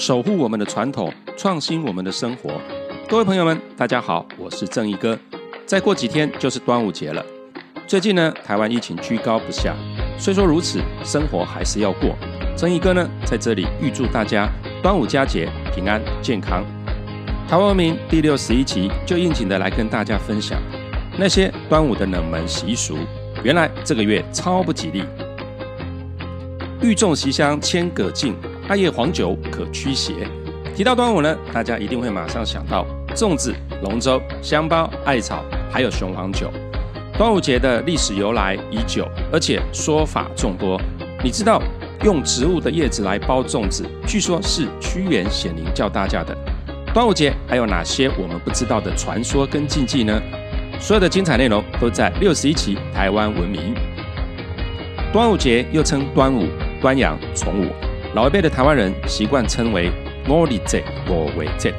守护我们的传统，创新我们的生活。各位朋友们，大家好，我是正义哥。再过几天就是端午节了。最近呢，台湾疫情居高不下，虽说如此，生活还是要过。正义哥呢，在这里预祝大家端午佳节平安健康。台湾文明第六十一集就应景的来跟大家分享那些端午的冷门习俗。原来这个月超不吉利。欲重席香千葛尽，艾叶黄酒可驱邪。提到端午呢，大家一定会马上想到粽子、龙舟、香包、艾草，还有雄黄酒。端午节的历史由来已久，而且说法众多。你知道用植物的叶子来包粽子，据说是屈原显灵教大家的。端午节还有哪些我们不知道的传说跟禁忌呢？所有的精彩内容都在六十一期台湾文明。端午节又称端午。端阳、重午，老一辈的台湾人习惯称为“我里节”我为节。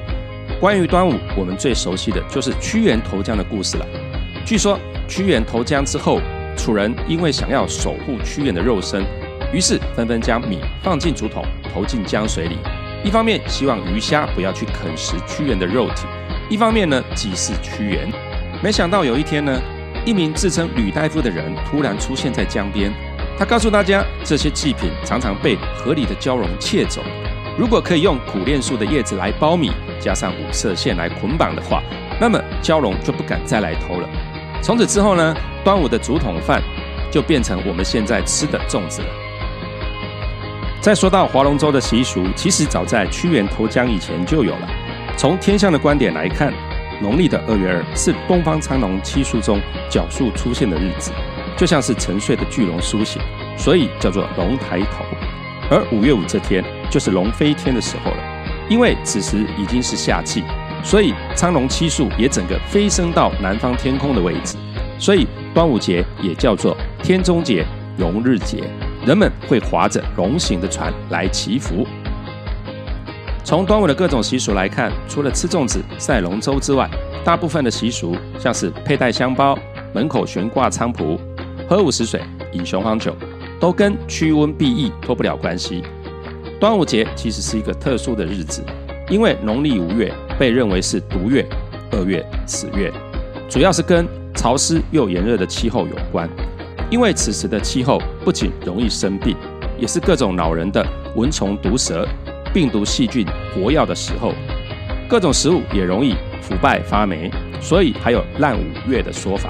关于端午，我们最熟悉的就是屈原投江的故事了。据说屈原投江之后，楚人因为想要守护屈原的肉身，于是纷纷将米放进竹筒，投进江水里。一方面希望鱼虾不要去啃食屈原的肉体，一方面呢祭祀屈原。没想到有一天呢，一名自称吕大夫的人突然出现在江边。他告诉大家，这些祭品常常被河里的蛟龙窃走。如果可以用苦楝树的叶子来包米，加上五色线来捆绑的话，那么蛟龙就不敢再来偷了。从此之后呢，端午的竹筒饭就变成我们现在吃的粽子了。再说到划龙舟的习俗，其实早在屈原投江以前就有了。从天象的观点来看，农历的二月二是东方苍龙七宿中角宿出现的日子。就像是沉睡的巨龙苏醒，所以叫做龙抬头。而五月五这天就是龙飞天的时候了，因为此时已经是夏季，所以苍龙七宿也整个飞升到南方天空的位置，所以端午节也叫做天中节、龙日节。人们会划着龙形的船来祈福。从端午的各种习俗来看，除了吃粽子、赛龙舟之外，大部分的习俗像是佩戴香包、门口悬挂菖蒲。喝午时水，饮雄黄酒，都跟驱瘟避疫脱不了关系。端午节其实是一个特殊的日子，因为农历五月被认为是毒月、二月、此月，主要是跟潮湿又炎热的气候有关。因为此时的气候不仅容易生病，也是各种恼人的蚊虫、毒蛇、病毒、细菌活跃的时候，各种食物也容易腐败发霉，所以还有烂五月的说法。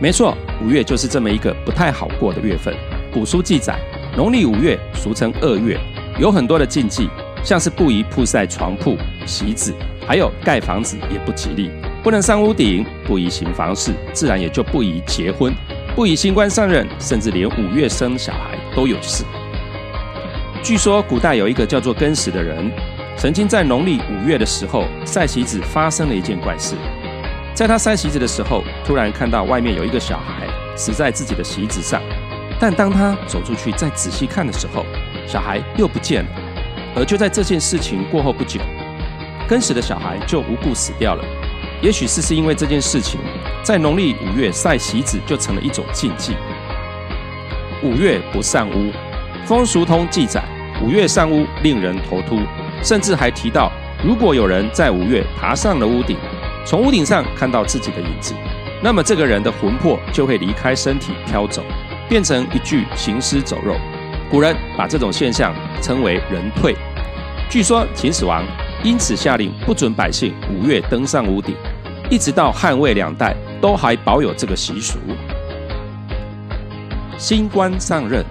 没错，五月就是这么一个不太好过的月份。古书记载，农历五月俗称恶月，有很多的禁忌，像是不宜铺晒床铺、席子，还有盖房子也不吉利，不能上屋顶，不宜行房事，自然也就不宜结婚，不宜新官上任，甚至连五月生小孩都有事。据说古代有一个叫做更始的人，曾经在农历五月的时候晒席子，发生了一件怪事。在他塞席子的时候，突然看到外面有一个小孩死在自己的席子上。但当他走出去再仔细看的时候，小孩又不见了。而就在这件事情过后不久，跟死的小孩就无故死掉了。也许是是因为这件事情，在农历五月晒席子就成了一种禁忌。五月不上屋，风俗通记载，五月上屋令人头秃，甚至还提到，如果有人在五月爬上了屋顶。从屋顶上看到自己的影子，那么这个人的魂魄就会离开身体飘走，变成一具行尸走肉。古人把这种现象称为“人退”。据说秦始皇因此下令不准百姓五月登上屋顶，一直到汉魏两代都还保有这个习俗。新官上任，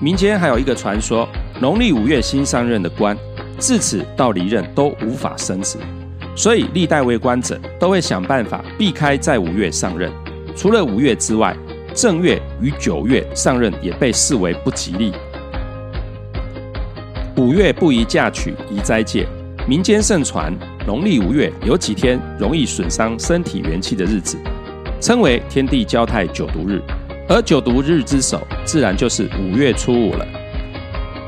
民间还有一个传说：农历五月新上任的官，自此到离任都无法升职。所以，历代为官者都会想办法避开在五月上任。除了五月之外，正月与九月上任也被视为不吉利。五月不宜嫁娶，宜斋戒。民间盛传，农历五月有几天容易损伤身体元气的日子，称为天地交泰九毒日。而九毒日之首，自然就是五月初五了。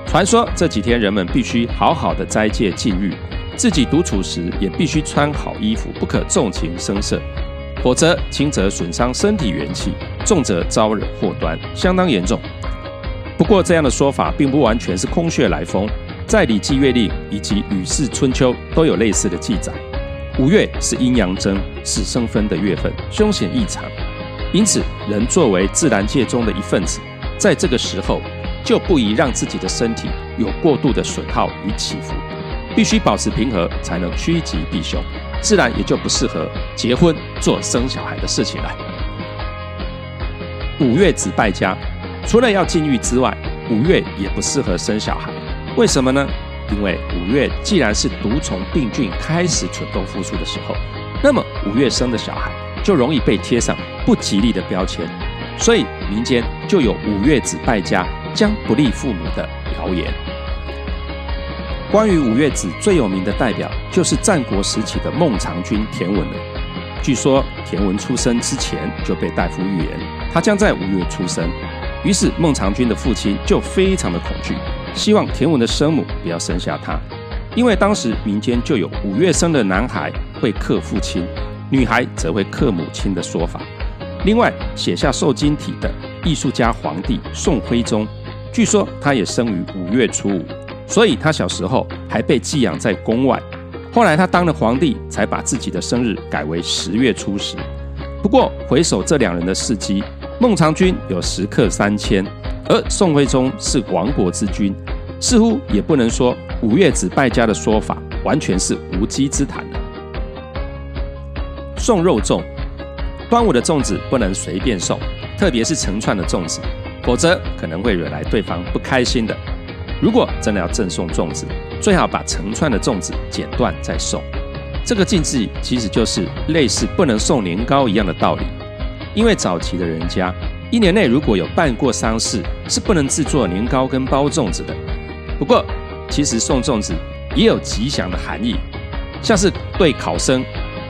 传说这几天人们必须好好的斋戒禁欲。自己独处时也必须穿好衣服，不可纵情声色，否则轻则损伤身体元气，重则招惹祸端，相当严重。不过这样的说法并不完全是空穴来风，在《礼记乐令》以及《吕氏春秋》都有类似的记载。五月是阴阳争、是生分的月份，凶险异常。因此，人作为自然界中的一份子，在这个时候就不宜让自己的身体有过度的损耗与起伏，必须保持平和，才能趋吉避凶。自然也就不适合结婚做生小孩的事情了。五月子败家，除了要禁欲之外，五月也不适合生小孩。为什么呢？因为五月既然是毒虫病菌开始蠢动复苏的时候，那么五月生的小孩就容易被贴上不吉利的标签，所以民间就有五月子败家将不利父母的谣言。关于五月子最有名的代表就是战国时期的孟尝君田文了。据说田文出生之前就被大夫预言他将在五月出生，于是孟尝君的父亲就非常的恐惧。希望田文的生母不要生下他，因为当时民间就有五月生的男孩会克父亲，女孩则会克母亲的说法。另外，写下受精体的艺术家皇帝宋徽宗，据说他也生于五月初五，所以他小时候还被寄养在宫外。后来他当了皇帝，才把自己的生日改为十月初十。不过回首这两人的事迹，孟尝君有食客三千。而宋徽宗是亡国之君，似乎也不能说五月子败家的说法完全是无稽之谈了。送肉粽，端午的粽子不能随便送，特别是成串的粽子，否则可能会惹来对方不开心的。如果真的要赠送粽子，最好把成串的粽子剪断再送。这个禁忌其实就是类似不能送年糕一样的道理，因为早期的人家。一年内如果有办过丧事，是不能制作年糕跟包粽子的。不过，其实送粽子也有吉祥的含义，像是对考生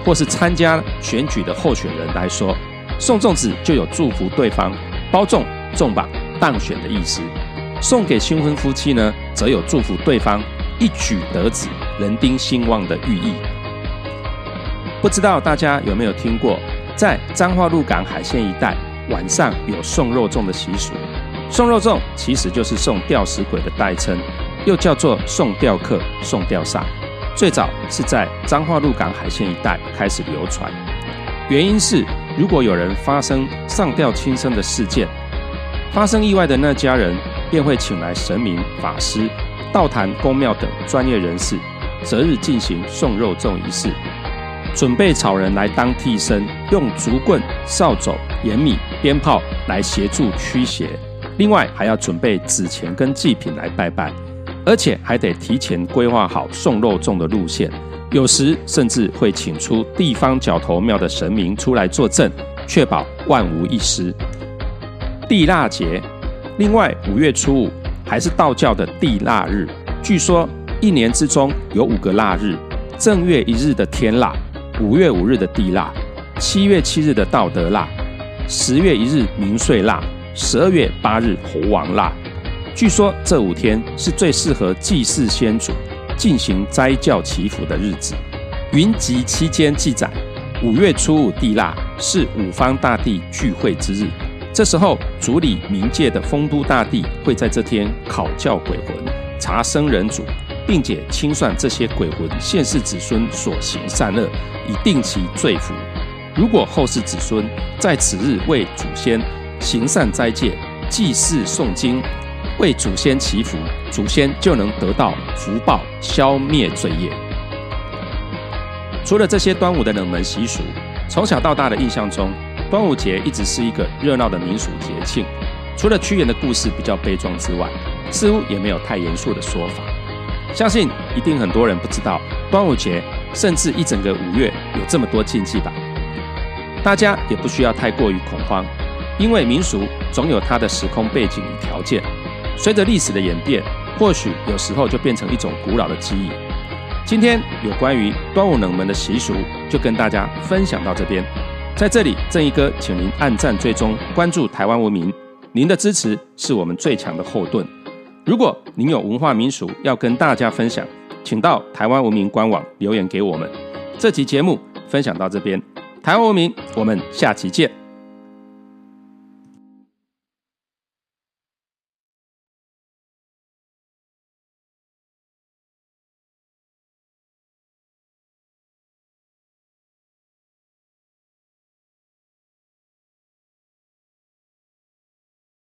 或是参加选举的候选人来说，送粽子就有祝福对方包中中榜当选的意思；送给新婚夫妻呢，则有祝福对方一举得子、人丁兴旺的寓意。不知道大家有没有听过，在彰化鹿港海线一带？晚上有送肉粽的习俗，送肉粽其实就是送吊死鬼的代称，又叫做送吊客、送吊煞。最早是在彰化鹿港海线一带开始流传，原因是如果有人发生上吊轻生的事件，发生意外的那家人便会请来神明、法师、道坛、公庙等专业人士，择日进行送肉粽仪式。准备草人来当替身，用竹棍、扫帚、盐米、鞭炮来协助驱邪。另外还要准备纸钱跟祭品来拜拜，而且还得提前规划好送肉粽的路线。有时甚至会请出地方角头庙的神明出来作证，确保万无一失。地腊节，另外五月初五还是道教的地腊日。据说一年之中有五个腊日，正月一日的天腊。五月五日的地腊，七月七日的道德腊，十月一日明岁腊，十二月八日猴王腊。据说这五天是最适合祭祀先祖、进行斋教祈福的日子。云集期间记载，五月初五地腊是五方大帝聚会之日，这时候主理冥界的丰都大帝会在这天考教鬼魂、查生人主。并且清算这些鬼魂现世子孙所行善恶，以定其罪福。如果后世子孙在此日为祖先行善斋戒、祭祀诵经，为祖先祈福，祖先就能得到福报，消灭罪业。除了这些端午的冷门习俗，从小到大的印象中，端午节一直是一个热闹的民俗节庆。除了屈原的故事比较悲壮之外，似乎也没有太严肃的说法。相信一定很多人不知道，端午节甚至一整个五月有这么多禁忌吧？大家也不需要太过于恐慌，因为民俗总有它的时空背景与条件。随着历史的演变，或许有时候就变成一种古老的记忆。今天有关于端午冷门的习俗，就跟大家分享到这边。在这里，正义哥请您按赞、追踪、关注台湾文明，您的支持是我们最强的后盾。如果您有文化民俗要跟大家分享，请到台湾文明官网留言给我们。这期节目分享到这边，台湾文明，我们下期见。